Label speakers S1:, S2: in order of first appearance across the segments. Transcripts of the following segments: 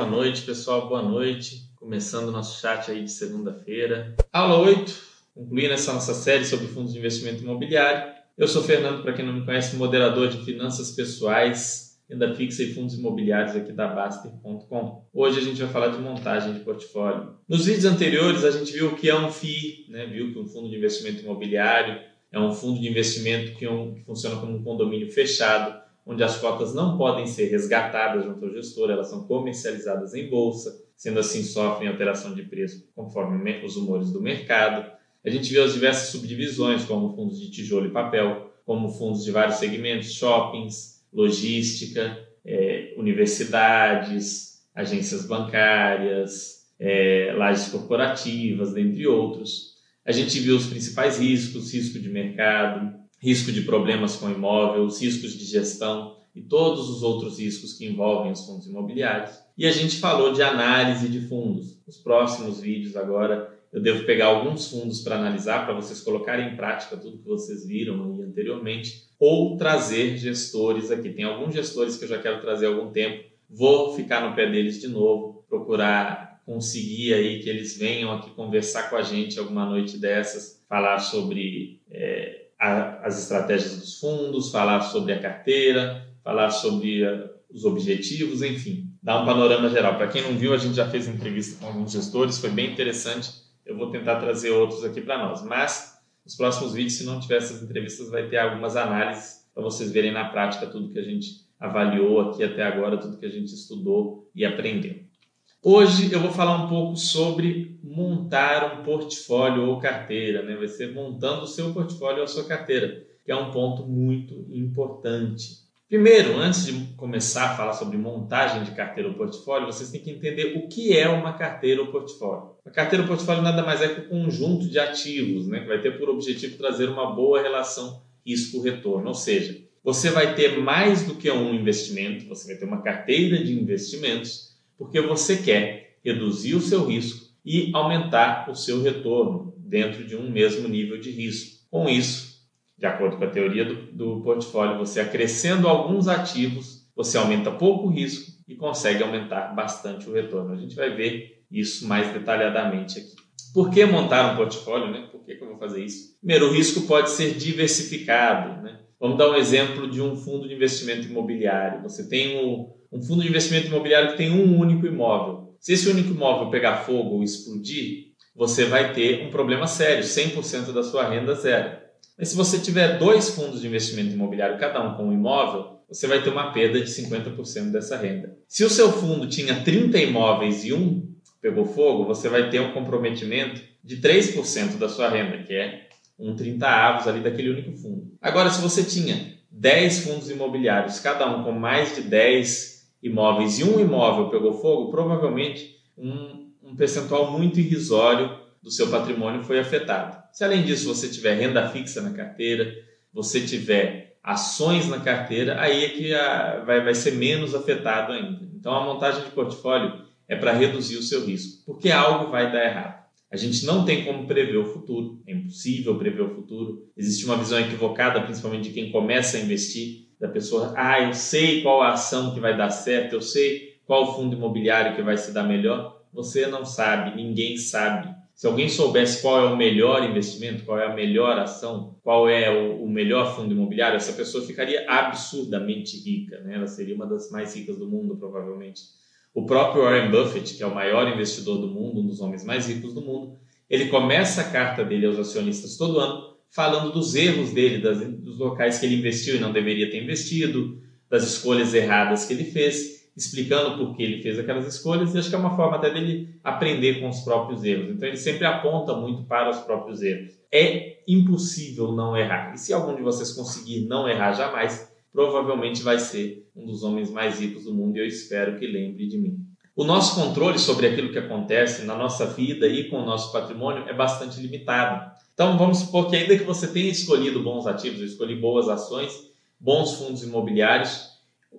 S1: Boa noite, pessoal. Boa noite. Começando nosso chat aí de segunda-feira. Aula 8, concluindo essa nossa série sobre fundos de investimento imobiliário. Eu sou Fernando, para quem não me conhece, moderador de finanças pessoais, renda fixa e fundos imobiliários aqui da Baster.com. Hoje a gente vai falar de montagem de portfólio. Nos vídeos anteriores a gente viu o que é um FII, né? viu que um fundo de investimento imobiliário é um fundo de investimento que, é um, que funciona como um condomínio fechado, onde as cotas não podem ser resgatadas junto ao gestor, elas são comercializadas em bolsa, sendo assim sofrem alteração de preço conforme os humores do mercado. A gente vê as diversas subdivisões, como fundos de tijolo e papel, como fundos de vários segmentos, shoppings, logística, é, universidades, agências bancárias, é, lajes corporativas, dentre outros. A gente viu os principais riscos, risco de mercado, risco de problemas com imóveis, riscos de gestão e todos os outros riscos que envolvem os fundos imobiliários. E a gente falou de análise de fundos. Nos próximos vídeos agora eu devo pegar alguns fundos para analisar, para vocês colocarem em prática tudo que vocês viram anteriormente, ou trazer gestores aqui. Tem alguns gestores que eu já quero trazer há algum tempo. Vou ficar no pé deles de novo, procurar conseguir aí que eles venham aqui conversar com a gente alguma noite dessas, falar sobre é, a, as estratégias dos fundos, falar sobre a carteira, falar sobre a, eh, os objetivos, enfim, dar um panorama geral. Para quem não viu, a gente já fez entrevista com alguns gestores, foi bem interessante. Eu vou tentar trazer outros aqui para nós, mas nos próximos vídeos, se não tiver essas entrevistas, vai ter algumas análises para vocês verem na prática tudo que a gente avaliou aqui até agora, tudo que a gente estudou e aprendeu. Hoje eu vou falar um pouco sobre montar um portfólio ou carteira, né? Vai ser montando o seu portfólio ou a sua carteira, que é um ponto muito importante. Primeiro, antes de começar a falar sobre montagem de carteira ou portfólio, vocês têm que entender o que é uma carteira ou portfólio. A carteira ou portfólio nada mais é que um conjunto de ativos, né? Que vai ter por objetivo trazer uma boa relação risco-retorno, ou seja, você vai ter mais do que um investimento, você vai ter uma carteira de investimentos porque você quer reduzir o seu risco e aumentar o seu retorno dentro de um mesmo nível de risco. Com isso, de acordo com a teoria do, do portfólio, você acrescendo alguns ativos, você aumenta pouco o risco e consegue aumentar bastante o retorno. A gente vai ver isso mais detalhadamente aqui. Por que montar um portfólio? Né? Por que, que eu vou fazer isso? Primeiro, o risco pode ser diversificado. Né? Vamos dar um exemplo de um fundo de investimento imobiliário. Você tem o, um fundo de investimento imobiliário que tem um único imóvel. Se esse único imóvel pegar fogo ou explodir, você vai ter um problema sério, 100% da sua renda zero. Mas se você tiver dois fundos de investimento imobiliário, cada um com um imóvel, você vai ter uma perda de 50% dessa renda. Se o seu fundo tinha 30 imóveis e um pegou fogo, você vai ter um comprometimento de 3% da sua renda, que é um 30 avos ali daquele único fundo. Agora, se você tinha 10 fundos imobiliários, cada um com mais de 10 imóveis e um imóvel pegou fogo, provavelmente um, um percentual muito irrisório do seu patrimônio foi afetado. Se além disso você tiver renda fixa na carteira, você tiver ações na carteira, aí é que a, vai, vai ser menos afetado ainda. Então a montagem de portfólio é para reduzir o seu risco, porque algo vai dar errado. A gente não tem como prever o futuro, é impossível prever o futuro. Existe uma visão equivocada, principalmente de quem começa a investir, da pessoa, ah, eu sei qual a ação que vai dar certo, eu sei qual fundo imobiliário que vai se dar melhor. Você não sabe, ninguém sabe. Se alguém soubesse qual é o melhor investimento, qual é a melhor ação, qual é o, melhor fundo imobiliário, essa pessoa ficaria absurdamente rica, né? Ela seria uma das mais ricas do mundo, provavelmente. O próprio Warren Buffett, que é o maior investidor do mundo, um dos homens mais ricos do mundo, ele começa a carta dele aos acionistas todo ano falando dos erros dele, das, dos locais que ele investiu e não deveria ter investido, das escolhas erradas que ele fez, explicando por que ele fez aquelas escolhas, e acho que é uma forma até dele aprender com os próprios erros. Então ele sempre aponta muito para os próprios erros. É impossível não errar. E se algum de vocês conseguir não errar jamais, provavelmente vai ser um dos homens mais ricos do mundo e eu espero que lembre de mim. O nosso controle sobre aquilo que acontece na nossa vida e com o nosso patrimônio é bastante limitado. Então vamos supor que ainda que você tenha escolhido bons ativos, escolhi boas ações, bons fundos imobiliários,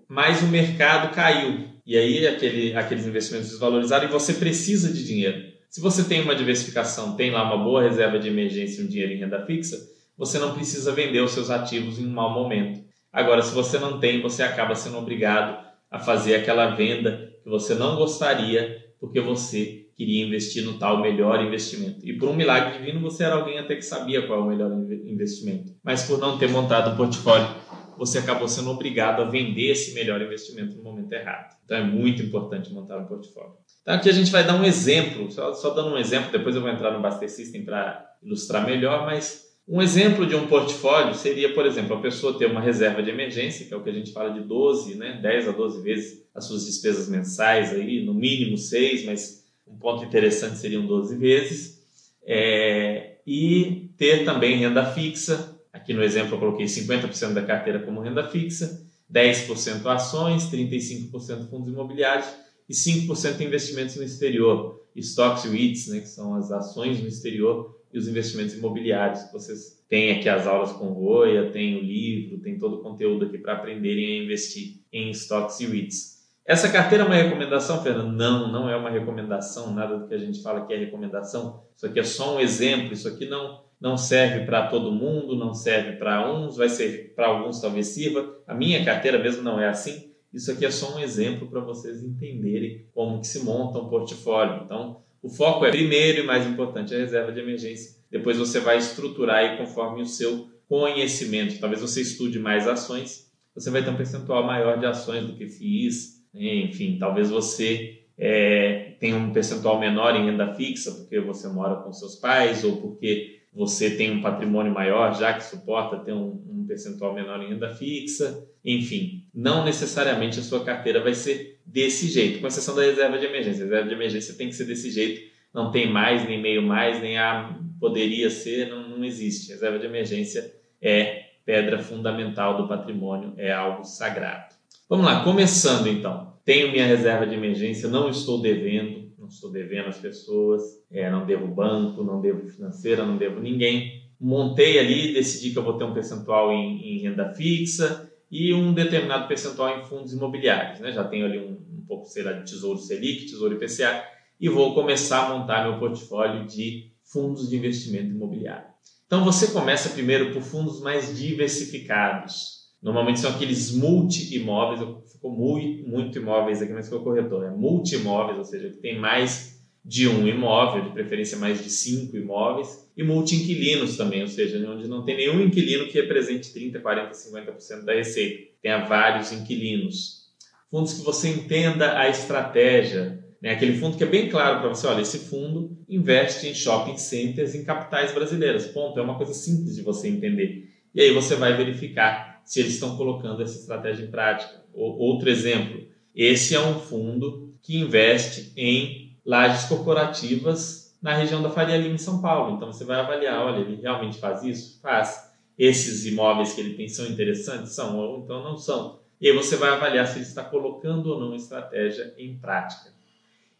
S1: mas o mercado caiu e aí aquele, aqueles investimentos desvalorizaram e você precisa de dinheiro. Se você tem uma diversificação, tem lá uma boa reserva de emergência e um dinheiro em renda fixa, você não precisa vender os seus ativos em um mau momento. Agora, se você não tem, você acaba sendo obrigado a fazer aquela venda que você não gostaria porque você queria investir no tal melhor investimento. E por um milagre divino você era alguém até que sabia qual é o melhor investimento. Mas por não ter montado um portfólio, você acabou sendo obrigado a vender esse melhor investimento no momento errado. Então é muito importante montar um portfólio. Então aqui a gente vai dar um exemplo, só, só dando um exemplo, depois eu vou entrar no Baster System para ilustrar melhor, mas um exemplo de um portfólio seria, por exemplo, a pessoa ter uma reserva de emergência, que é o que a gente fala de 12, né, 10 a 12 vezes as suas despesas mensais aí, no mínimo 6, mas um ponto interessante seriam 12 vezes. É, e ter também renda fixa. Aqui no exemplo eu coloquei 50% da carteira como renda fixa, 10% ações, 35% fundos imobiliários e 5% investimentos no exterior, stocks e REITs, né, que são as ações no exterior e os investimentos imobiliários. Vocês têm aqui as aulas com Roia, tem o livro, tem todo o conteúdo aqui para aprenderem a investir em stocks e REITs. Essa carteira é uma recomendação, Fernando? Não, não é uma recomendação, nada do que a gente fala que é recomendação. Isso aqui é só um exemplo, isso aqui não, não serve para todo mundo, não serve para uns, vai ser para alguns talvez sirva. A minha carteira mesmo não é assim. Isso aqui é só um exemplo para vocês entenderem como que se monta um portfólio. Então, o foco é primeiro e mais importante a reserva de emergência. Depois você vai estruturar aí conforme o seu conhecimento. Talvez você estude mais ações, você vai ter um percentual maior de ações do que FIIs, enfim, talvez você é, tenha um percentual menor em renda fixa porque você mora com seus pais ou porque você tem um patrimônio maior já que suporta ter um, um percentual menor em renda fixa. Enfim, não necessariamente a sua carteira vai ser desse jeito, com exceção da reserva de emergência. A reserva de emergência tem que ser desse jeito, não tem mais, nem meio mais, nem a poderia ser, não, não existe. A reserva de emergência é pedra fundamental do patrimônio, é algo sagrado. Vamos lá, começando então. Tenho minha reserva de emergência, não estou devendo, não estou devendo as pessoas, é, não devo banco, não devo financeira, não devo ninguém. Montei ali, decidi que eu vou ter um percentual em, em renda fixa e um determinado percentual em fundos imobiliários. Né? Já tenho ali um, um pouco será de Tesouro Selic, Tesouro IPCA e vou começar a montar meu portfólio de fundos de investimento imobiliário. Então você começa primeiro por fundos mais diversificados Normalmente são aqueles multi-imóveis, ficou muito, muito imóveis aqui, mas ficou corretor, é multi-imóveis, ou seja, que tem mais de um imóvel, de preferência mais de cinco imóveis, e multi-inquilinos também, ou seja, onde não tem nenhum inquilino que represente 30%, 40%, 50% da receita, tenha vários inquilinos. Fundos que você entenda a estratégia, né? aquele fundo que é bem claro para você, olha, esse fundo investe em shopping centers em capitais brasileiras, ponto, é uma coisa simples de você entender. E aí você vai verificar se eles estão colocando essa estratégia em prática. Outro exemplo, esse é um fundo que investe em lajes corporativas na região da Faria Lima, em São Paulo. Então você vai avaliar, olha, ele realmente faz isso? Faz. Esses imóveis que ele tem são interessantes? São, ou então não são. E aí você vai avaliar se ele está colocando ou não a estratégia em prática.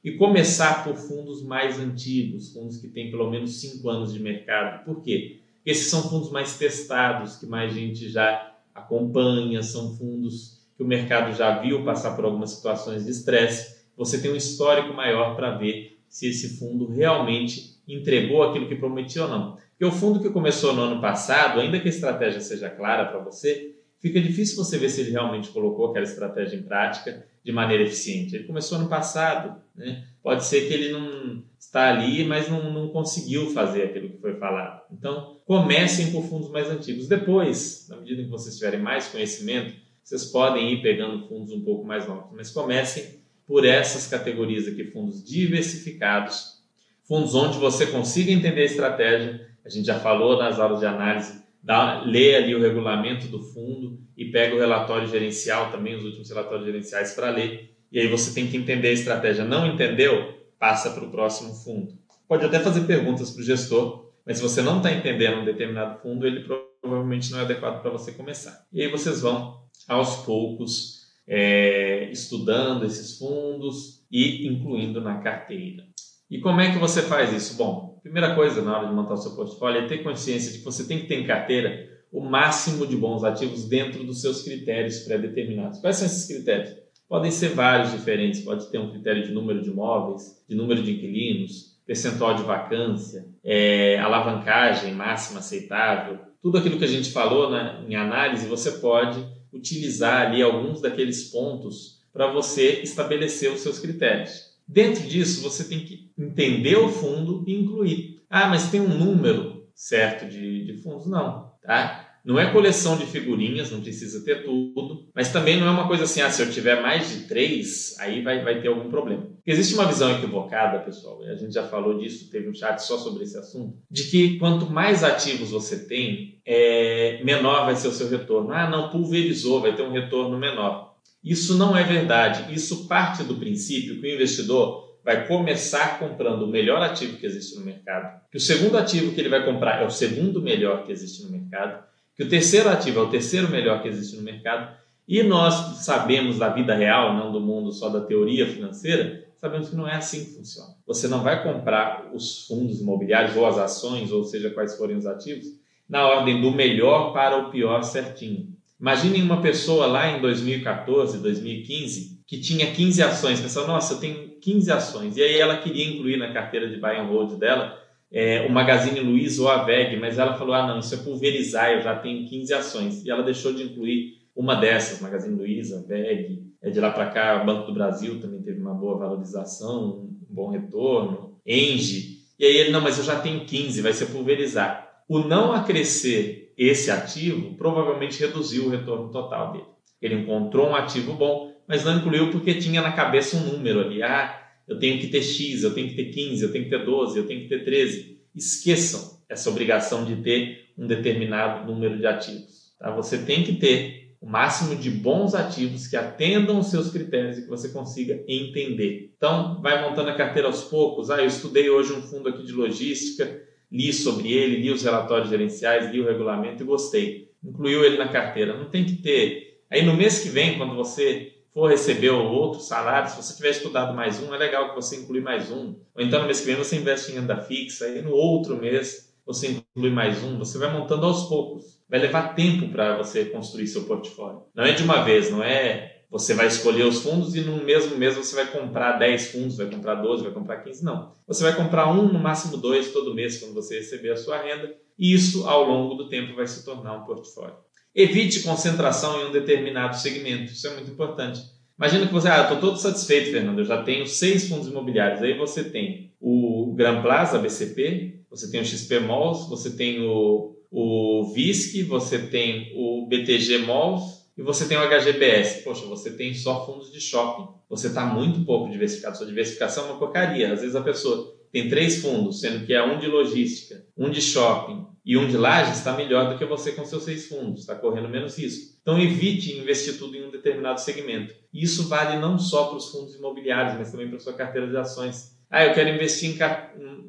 S1: E começar por fundos mais antigos, fundos que têm pelo menos cinco anos de mercado. Por quê? Esses são fundos mais testados, que mais gente já acompanha, são fundos que o mercado já viu passar por algumas situações de estresse. Você tem um histórico maior para ver se esse fundo realmente entregou aquilo que prometia ou não. Porque o fundo que começou no ano passado, ainda que a estratégia seja clara para você, fica difícil você ver se ele realmente colocou aquela estratégia em prática de maneira eficiente. Ele começou ano passado, né? Pode ser que ele não está ali, mas não, não conseguiu fazer aquilo que foi falado. Então, comecem por fundos mais antigos. Depois, na medida que vocês tiverem mais conhecimento, vocês podem ir pegando fundos um pouco mais novos, mas comecem por essas categorias aqui, fundos diversificados, fundos onde você consiga entender a estratégia. A gente já falou nas aulas de análise, dá, lê ali o regulamento do fundo e pega o relatório gerencial também, os últimos relatórios gerenciais para ler. E aí você tem que entender a estratégia. Não entendeu? Passa para o próximo fundo. Pode até fazer perguntas para o gestor mas se você não está entendendo um determinado fundo, ele provavelmente não é adequado para você começar. E aí vocês vão, aos poucos, é, estudando esses fundos e incluindo na carteira. E como é que você faz isso? Bom, primeira coisa na hora de montar o seu portfólio é ter consciência de que você tem que ter em carteira o máximo de bons ativos dentro dos seus critérios pré-determinados. Quais são esses critérios? Podem ser vários diferentes, pode ter um critério de número de imóveis, de número de inquilinos, percentual de vacância, é, alavancagem máxima aceitável, tudo aquilo que a gente falou né, em análise, você pode utilizar ali alguns daqueles pontos para você estabelecer os seus critérios. Dentro disso, você tem que entender o fundo e incluir. Ah, mas tem um número certo de, de fundos? Não, tá? Não é coleção de figurinhas, não precisa ter tudo, mas também não é uma coisa assim, ah, se eu tiver mais de três, aí vai, vai ter algum problema. Existe uma visão equivocada, pessoal, a gente já falou disso, teve um chat só sobre esse assunto, de que quanto mais ativos você tem, é, menor vai ser o seu retorno. Ah, não, pulverizou, vai ter um retorno menor. Isso não é verdade. Isso parte do princípio que o investidor vai começar comprando o melhor ativo que existe no mercado, que o segundo ativo que ele vai comprar é o segundo melhor que existe no mercado, que o terceiro ativo é o terceiro melhor que existe no mercado, e nós sabemos da vida real, não do mundo só da teoria financeira, sabemos que não é assim que funciona. Você não vai comprar os fundos imobiliários ou as ações, ou seja, quais forem os ativos, na ordem do melhor para o pior certinho. Imaginem uma pessoa lá em 2014, 2015, que tinha 15 ações, pensou, nossa, eu tenho 15 ações, e aí ela queria incluir na carteira de buy and hold dela é, o Magazine Luiza ou a VEG, mas ela falou: ah, não, isso é pulverizar, eu já tenho 15 ações. E ela deixou de incluir uma dessas, Magazine Luiza, VEG. É, de lá para cá, o Banco do Brasil também teve uma boa valorização, um bom retorno, Engie. E aí ele: não, mas eu já tenho 15, vai ser pulverizar. O não acrescer esse ativo provavelmente reduziu o retorno total dele. Ele encontrou um ativo bom, mas não incluiu porque tinha na cabeça um número ali. Ah, eu tenho que ter X, eu tenho que ter 15, eu tenho que ter 12, eu tenho que ter 13. Esqueçam essa obrigação de ter um determinado número de ativos. Tá? Você tem que ter o máximo de bons ativos que atendam os seus critérios e que você consiga entender. Então, vai montando a carteira aos poucos. Ah, eu estudei hoje um fundo aqui de logística, li sobre ele, li os relatórios gerenciais, li o regulamento e gostei. Incluiu ele na carteira. Não tem que ter. Aí no mês que vem, quando você for receber outro salário, se você tiver estudado mais um, é legal que você inclui mais um. Ou então no mês que vem você investe em renda fixa, e no outro mês você inclui mais um. Você vai montando aos poucos. Vai levar tempo para você construir seu portfólio. Não é de uma vez, não é você vai escolher os fundos e no mesmo mês você vai comprar 10 fundos, vai comprar 12, vai comprar 15. Não. Você vai comprar um, no máximo dois todo mês quando você receber a sua renda. E isso, ao longo do tempo, vai se tornar um portfólio. Evite concentração em um determinado segmento, isso é muito importante. Imagina que você, ah, estou todo satisfeito, Fernando, eu já tenho seis fundos imobiliários. Aí você tem o Gran Plaza, BCP, você tem o XP Malls, você tem o, o VISC, você tem o BTG Malls e você tem o HGBS. Poxa, você tem só fundos de shopping. Você está muito pouco diversificado. Sua diversificação é uma porcaria. Às vezes a pessoa tem três fundos, sendo que é um de logística, um de shopping e um de lajes, está melhor do que você com seus seis fundos, está correndo menos risco. Então evite investir tudo em um determinado segmento. Isso vale não só para os fundos imobiliários, mas também para sua carteira de ações. Ah, eu quero investir em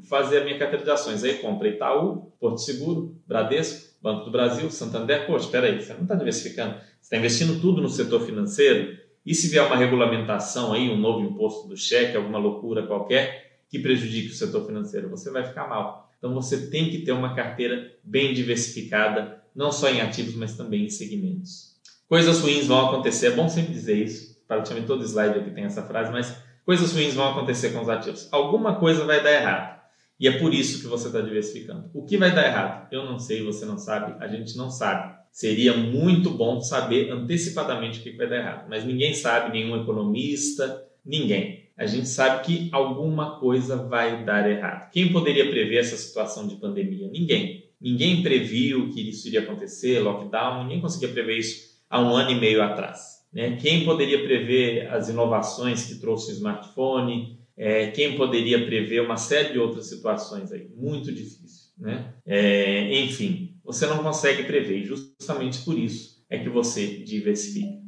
S1: fazer a minha carteira de ações. Aí compra Itaú, Porto Seguro, Bradesco, Banco do Brasil, Santander. Poxa, espera aí, você não está diversificando. Você está investindo tudo no setor financeiro. E se vier uma regulamentação aí, um novo imposto do cheque, alguma loucura qualquer, que prejudique o setor financeiro, você vai ficar mal. Então você tem que ter uma carteira bem diversificada, não só em ativos, mas também em segmentos. Coisas ruins vão acontecer, é bom sempre dizer isso, praticamente todo slide aqui tem essa frase, mas coisas ruins vão acontecer com os ativos. Alguma coisa vai dar errado. E é por isso que você está diversificando. O que vai dar errado? Eu não sei, você não sabe, a gente não sabe. Seria muito bom saber antecipadamente o que vai dar errado. Mas ninguém sabe, nenhum economista, ninguém a gente sabe que alguma coisa vai dar errado. Quem poderia prever essa situação de pandemia? Ninguém. Ninguém previu que isso iria acontecer, lockdown, ninguém conseguia prever isso há um ano e meio atrás. Né? Quem poderia prever as inovações que trouxe o smartphone? É, quem poderia prever uma série de outras situações aí? Muito difícil. Né? É, enfim, você não consegue prever, e justamente por isso é que você diversifica.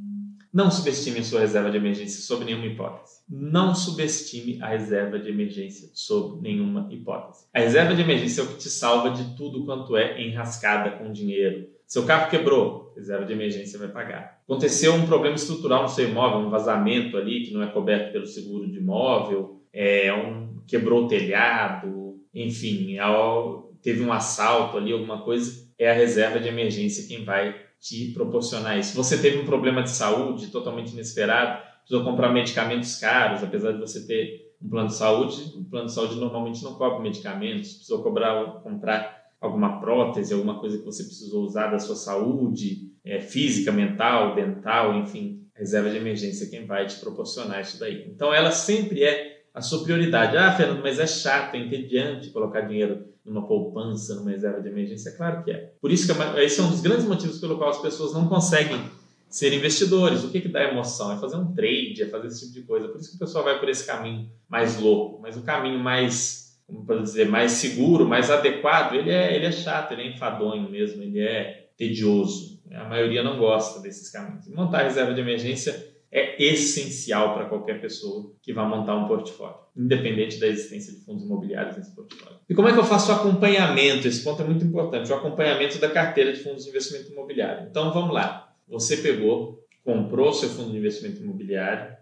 S1: Não subestime a sua reserva de emergência sob nenhuma hipótese. Não subestime a reserva de emergência sob nenhuma hipótese. A reserva de emergência é o que te salva de tudo quanto é enrascada com dinheiro. Seu carro quebrou, reserva de emergência vai pagar. Aconteceu um problema estrutural no seu imóvel, um vazamento ali que não é coberto pelo seguro de imóvel, é, um, quebrou o telhado, enfim, teve um assalto ali, alguma coisa, é a reserva de emergência quem vai te proporcionar isso. Você teve um problema de saúde totalmente inesperado, precisou comprar medicamentos caros, apesar de você ter um plano de saúde, o plano de saúde normalmente não cobre medicamentos, precisou cobrar, comprar alguma prótese, alguma coisa que você precisou usar da sua saúde, é, física, mental, dental, enfim, reserva de emergência quem vai te proporcionar isso daí. Então ela sempre é a sua prioridade. Ah, Fernando, mas é chato, é entediante colocar dinheiro numa poupança, numa reserva de emergência. É claro que é. Por isso que é esse é um dos grandes motivos pelo qual as pessoas não conseguem ser investidores. O que, que dá emoção? É fazer um trade, é fazer esse tipo de coisa. Por isso que o pessoal vai por esse caminho mais louco. Mas o caminho mais, como pode dizer, mais seguro, mais adequado, ele é, ele é chato, ele é enfadonho mesmo, ele é tedioso. A maioria não gosta desses caminhos. montar reserva de emergência é essencial para qualquer pessoa que vá montar um portfólio, independente da existência de fundos imobiliários nesse portfólio. E como é que eu faço o acompanhamento? Esse ponto é muito importante, o acompanhamento da carteira de fundos de investimento imobiliário. Então vamos lá. Você pegou, comprou seu fundo de investimento imobiliário,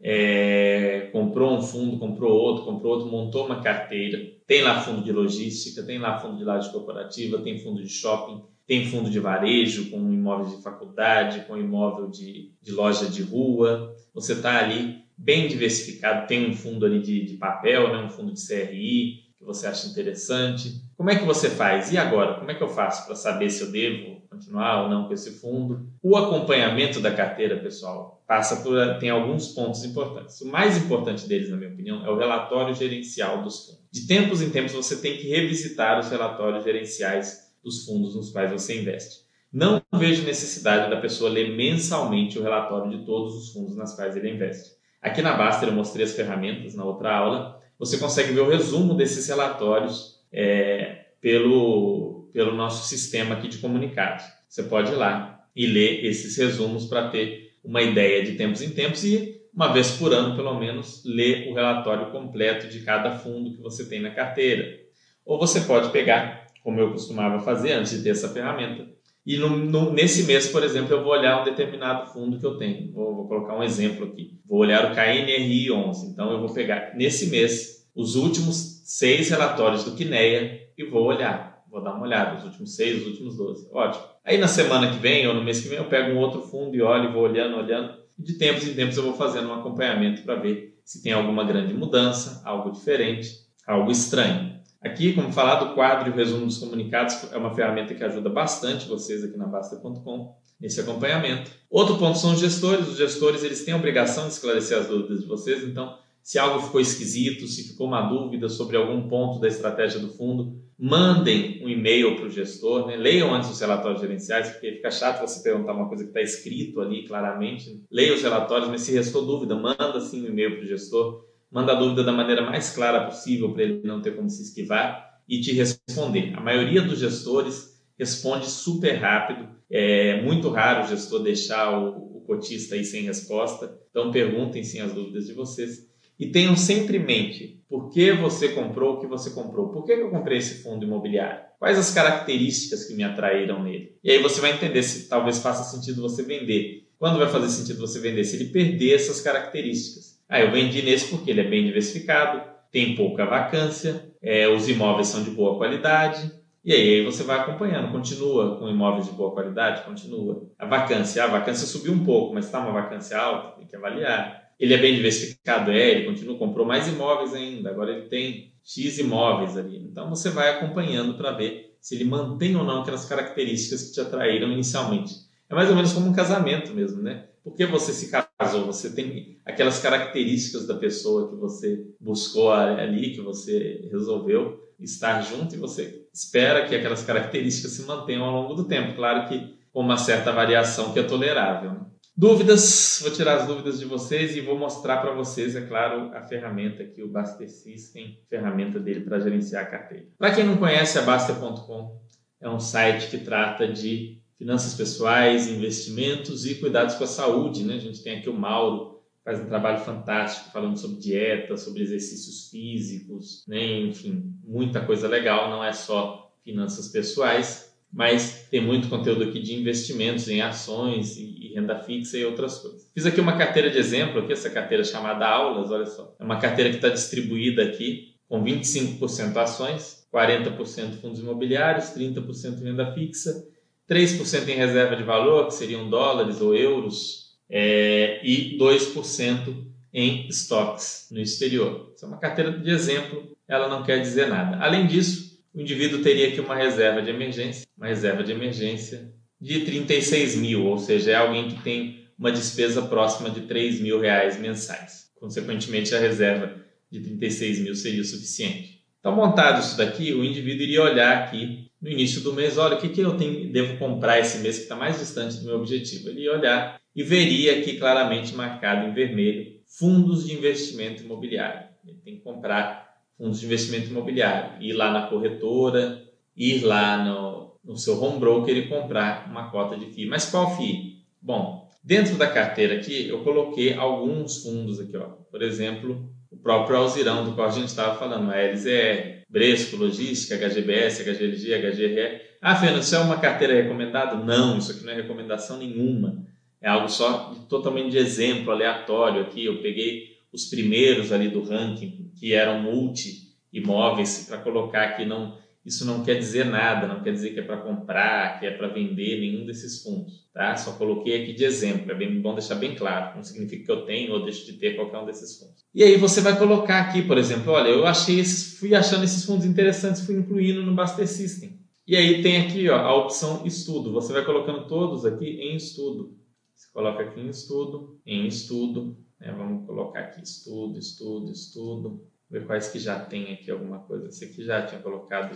S1: é, comprou um fundo, comprou outro, comprou outro, montou uma carteira. Tem lá fundo de logística, tem lá fundo de laje corporativa, tem fundo de shopping, tem fundo de varejo com imóveis de faculdade, com imóvel de, de loja de rua. Você está ali bem diversificado, tem um fundo ali de, de papel, né, um fundo de CRI que você acha interessante. Como é que você faz? E agora? Como é que eu faço para saber se eu devo continuar ou não com esse fundo. O acompanhamento da carteira, pessoal, passa por tem alguns pontos importantes. O mais importante deles, na minha opinião, é o relatório gerencial dos fundos. De tempos em tempos você tem que revisitar os relatórios gerenciais dos fundos nos quais você investe. Não vejo necessidade da pessoa ler mensalmente o relatório de todos os fundos nas quais ele investe. Aqui na Baster eu mostrei as ferramentas na outra aula. Você consegue ver o resumo desses relatórios é, pelo pelo nosso sistema aqui de comunicados. Você pode ir lá e ler esses resumos para ter uma ideia de tempos em tempos e, uma vez por ano, pelo menos, ler o relatório completo de cada fundo que você tem na carteira. Ou você pode pegar, como eu costumava fazer antes de ter essa ferramenta, e no, no, nesse mês, por exemplo, eu vou olhar um determinado fundo que eu tenho. Vou, vou colocar um exemplo aqui. Vou olhar o KNRI 11. Então, eu vou pegar nesse mês os últimos seis relatórios do Quineia e vou olhar vou dar uma olhada, os últimos seis, os últimos 12. Ótimo. Aí na semana que vem ou no mês que vem eu pego um outro fundo e olho, vou olhando, olhando. E de tempos em tempos eu vou fazendo um acompanhamento para ver se tem alguma grande mudança, algo diferente, algo estranho. Aqui, como falar do quadro e o resumo dos comunicados, é uma ferramenta que ajuda bastante vocês aqui na Basta.com nesse acompanhamento. Outro ponto são os gestores. Os gestores eles têm a obrigação de esclarecer as dúvidas de vocês, então se algo ficou esquisito, se ficou uma dúvida sobre algum ponto da estratégia do fundo, mandem um e-mail para o gestor, né? leiam antes os relatórios gerenciais, porque fica chato você perguntar uma coisa que está escrito ali claramente. Leia os relatórios, mas se restou dúvida, manda sim um e-mail para o gestor, manda a dúvida da maneira mais clara possível para ele não ter como se esquivar e te responder. A maioria dos gestores responde super rápido, é muito raro o gestor deixar o, o cotista aí sem resposta, então perguntem sim as dúvidas de vocês e tenham sempre em mente por que você comprou o que você comprou. Por que eu comprei esse fundo imobiliário? Quais as características que me atraíram nele? E aí você vai entender se talvez faça sentido você vender. Quando vai fazer sentido você vender? Se ele perder essas características. Ah, eu vendi nesse porque ele é bem diversificado, tem pouca vacância, é, os imóveis são de boa qualidade, e aí, você vai acompanhando, continua com imóveis de boa qualidade, continua. A vacância, a vacância subiu um pouco, mas está uma vacância alta, tem que avaliar. Ele é bem diversificado, é, ele continua, comprou mais imóveis ainda, agora ele tem X imóveis ali. Então você vai acompanhando para ver se ele mantém ou não aquelas características que te atraíram inicialmente. É mais ou menos como um casamento mesmo, né? Porque você se casou, você tem aquelas características da pessoa que você buscou ali, que você resolveu estar junto e você espera que aquelas características se mantenham ao longo do tempo. Claro que com uma certa variação que é tolerável. Né? Dúvidas, vou tirar as dúvidas de vocês e vou mostrar para vocês, é claro, a ferramenta aqui, o Baster System, ferramenta dele para gerenciar a carteira. Para quem não conhece, a Baster.com é um site que trata de finanças pessoais, investimentos e cuidados com a saúde. Né? A gente tem aqui o Mauro, faz um trabalho fantástico falando sobre dieta, sobre exercícios físicos, né? enfim, muita coisa legal, não é só finanças pessoais, mas tem muito conteúdo aqui de investimentos em ações renda fixa e outras coisas. Fiz aqui uma carteira de exemplo, aqui, essa carteira chamada Aulas, olha só. É uma carteira que está distribuída aqui com 25% ações, 40% fundos imobiliários, 30% renda fixa, 3% em reserva de valor, que seriam dólares ou euros, é, e 2% em estoques no exterior. Isso é uma carteira de exemplo, ela não quer dizer nada. Além disso, o indivíduo teria aqui uma reserva de emergência, uma reserva de emergência de 36 mil, ou seja, é alguém que tem uma despesa próxima de 3 mil reais mensais. Consequentemente, a reserva de 36 mil seria o suficiente. Então, montado isso daqui, o indivíduo iria olhar aqui no início do mês, olha, o que, que eu tenho, devo comprar esse mês que está mais distante do meu objetivo? Ele ia olhar e veria aqui claramente marcado em vermelho fundos de investimento imobiliário. Ele tem que comprar fundos de investimento imobiliário, ir lá na corretora, ir lá no, no seu home broker e comprar uma cota de FII. Mas qual FII? Bom, dentro da carteira aqui eu coloquei alguns fundos aqui, ó. por exemplo, o próprio Alzirão, do qual a gente estava falando, a LZR, Bresco, Logística, HGBS, HGLG, HGRE. Ah, Fernando, isso é uma carteira recomendada? Não, isso aqui não é recomendação nenhuma. É algo só de, totalmente de exemplo, aleatório aqui. Eu peguei os primeiros ali do ranking, que eram multi-imóveis, para colocar aqui. Não, isso não quer dizer nada, não quer dizer que é para comprar, que é para vender nenhum desses fundos. Tá? Só coloquei aqui de exemplo, é bem bom deixar bem claro. Não significa que eu tenho ou deixo de ter qualquer um desses fundos. E aí você vai colocar aqui, por exemplo, olha, eu achei esses, fui achando esses fundos interessantes, fui incluindo no Baster System. E aí tem aqui ó, a opção estudo. Você vai colocando todos aqui em estudo. Você coloca aqui em estudo, em estudo. Né? Vamos colocar aqui estudo, estudo, estudo. Ver quais que já tem aqui alguma coisa. Esse aqui já tinha colocado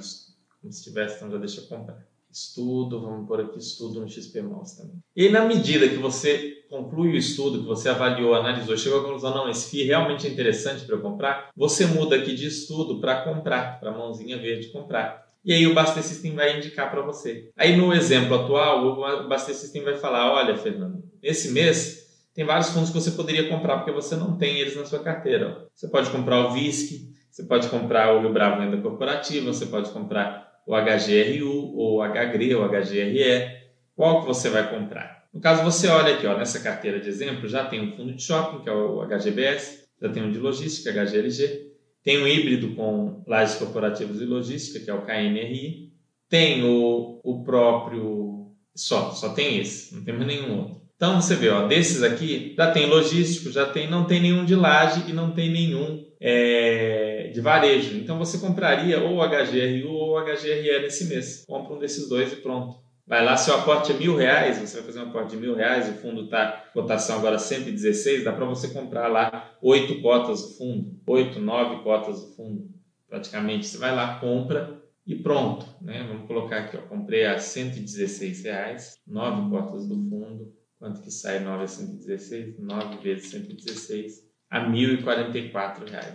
S1: como se tivesse, então já deixa eu comprar. Estudo, vamos pôr aqui estudo no XP Mouse também. E na medida que você conclui o estudo, que você avaliou, analisou, chegou à conclusão, não, esse FII realmente é interessante para eu comprar, você muda aqui de estudo para comprar, para a mãozinha verde comprar. E aí o Baster System vai indicar para você. Aí no exemplo atual, o Baster System vai falar, olha, Fernando, nesse mês tem vários fundos que você poderia comprar porque você não tem eles na sua carteira. Você pode comprar o VISC, você pode comprar o Rio Bravo Venda Corporativa, você pode comprar o HGRU, ou o HGRE, ou HGRE. Qual que você vai comprar? No caso, você olha aqui, ó, nessa carteira de exemplo, já tem um fundo de shopping, que é o HGBS, já tem um de logística, HGLG, tem um híbrido com lajes corporativas e logística, que é o KNRI, tem o, o próprio, só, só tem esse, não tem mais nenhum outro. Então você vê, ó, desses aqui, já tem logístico, já tem, não tem nenhum de laje e não tem nenhum é, de varejo. Então você compraria ou HGRU ou HGRE nesse mês. Compra um desses dois e pronto. Vai lá, seu aporte é mil reais, você vai fazer um aporte de mil reais, o fundo está cotação agora 116, dá para você comprar lá oito cotas do fundo, oito, nove cotas do fundo, praticamente. Você vai lá, compra e pronto. Né? Vamos colocar aqui, ó, comprei a 116 reais, nove cotas do fundo, quanto que sai 9 a 116? 9 vezes 116 a R$ 1.044.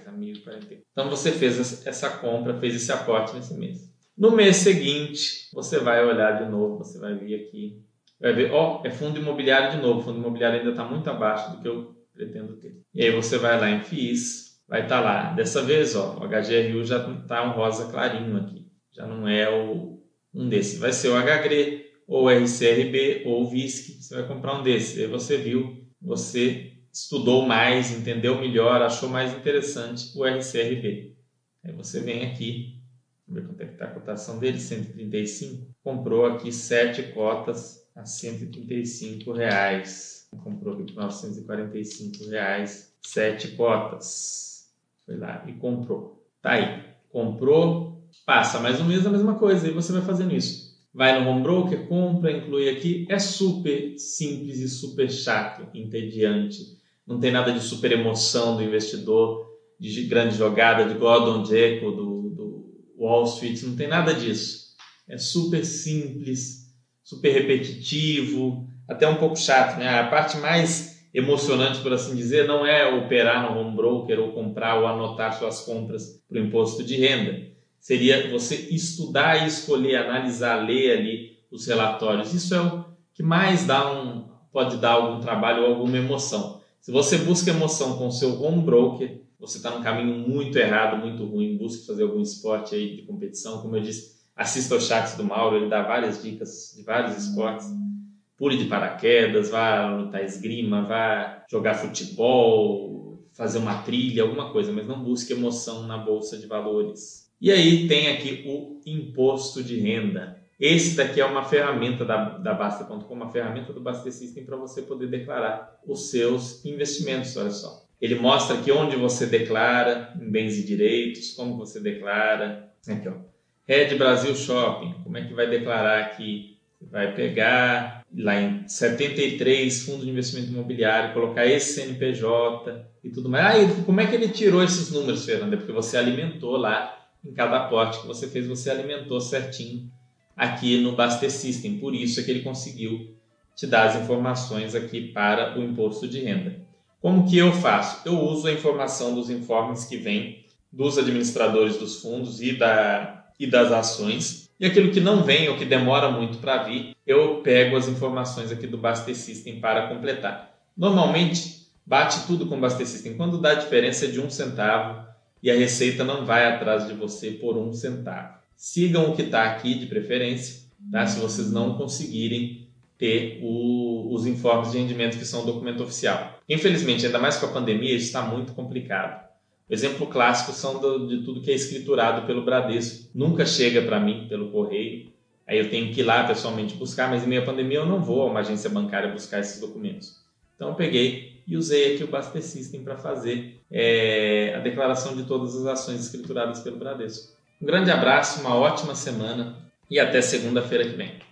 S1: A 1.044. Então você fez essa compra, fez esse aporte nesse mês. No mês seguinte, você vai olhar de novo, você vai vir aqui, vai ver, ó, oh, é fundo imobiliário de novo, o fundo imobiliário ainda está muito abaixo do que eu pretendo ter. E aí você vai lá em FIIs, vai estar tá lá. Dessa vez, ó, o HGRU já está um rosa clarinho aqui, já não é o, um desses. Vai ser o HGRE, ou RCRB, ou VISC, você vai comprar um desses. Aí você viu, você estudou mais, entendeu melhor, achou mais interessante o RCRB. Aí você vem aqui, vamos ver quanto é que está a cotação dele, 135. Comprou aqui 7 cotas a 135 reais. Comprou aqui por 945 reais, 7 cotas. Foi lá e comprou. Tá aí. Comprou, passa mais um mês a mesma coisa. E você vai fazendo isso vai no home broker, compra, inclui aqui. É super simples e super chato, entediante não tem nada de super emoção do investidor, de grande jogada, de Gordon Gekko, do, do Wall Street, não tem nada disso. É super simples, super repetitivo, até um pouco chato. Né? A parte mais emocionante, por assim dizer, não é operar no home broker ou comprar ou anotar suas compras para o imposto de renda. Seria você estudar e escolher, analisar, ler ali os relatórios. Isso é o que mais dá um, pode dar algum trabalho ou alguma emoção. Se você busca emoção com seu home broker, você está num caminho muito errado, muito ruim. Busque fazer algum esporte aí de competição. Como eu disse, assista ao chats do Mauro, ele dá várias dicas de vários esportes. Pule de paraquedas, vá lutar esgrima, vá jogar futebol, fazer uma trilha, alguma coisa, mas não busque emoção na bolsa de valores. E aí tem aqui o imposto de renda. Esse daqui é uma ferramenta da, da Basta.com, uma ferramenta do Basta System para você poder declarar os seus investimentos, olha só. Ele mostra aqui onde você declara em bens e direitos, como você declara. Aqui, ó. Red Brasil Shopping, como é que vai declarar aqui vai pegar lá em 73 fundos de investimento imobiliário, colocar esse CNPJ e tudo mais. Ah, como é que ele tirou esses números, Fernanda? Porque você alimentou lá em cada aporte que você fez, você alimentou certinho aqui no Baster System. Por isso é que ele conseguiu te dar as informações aqui para o imposto de renda. Como que eu faço? Eu uso a informação dos informes que vem dos administradores dos fundos e, da, e das ações. E aquilo que não vem ou que demora muito para vir, eu pego as informações aqui do Baster System para completar. Normalmente, bate tudo com o Baster System. Quando dá diferença de um centavo e a receita não vai atrás de você por um centavo. Sigam o que está aqui de preferência, tá? se vocês não conseguirem ter o, os informes de rendimento que são documento oficial. Infelizmente, ainda mais com a pandemia, isso está muito complicado. O exemplo clássico são do, de tudo que é escriturado pelo Bradesco. Nunca chega para mim pelo correio. Aí eu tenho que ir lá pessoalmente buscar, mas em meio à pandemia eu não vou a uma agência bancária buscar esses documentos. Então eu peguei e usei aqui o Baster System para fazer é, a declaração de todas as ações escrituradas pelo Bradesco. Um grande abraço, uma ótima semana e até segunda-feira que vem.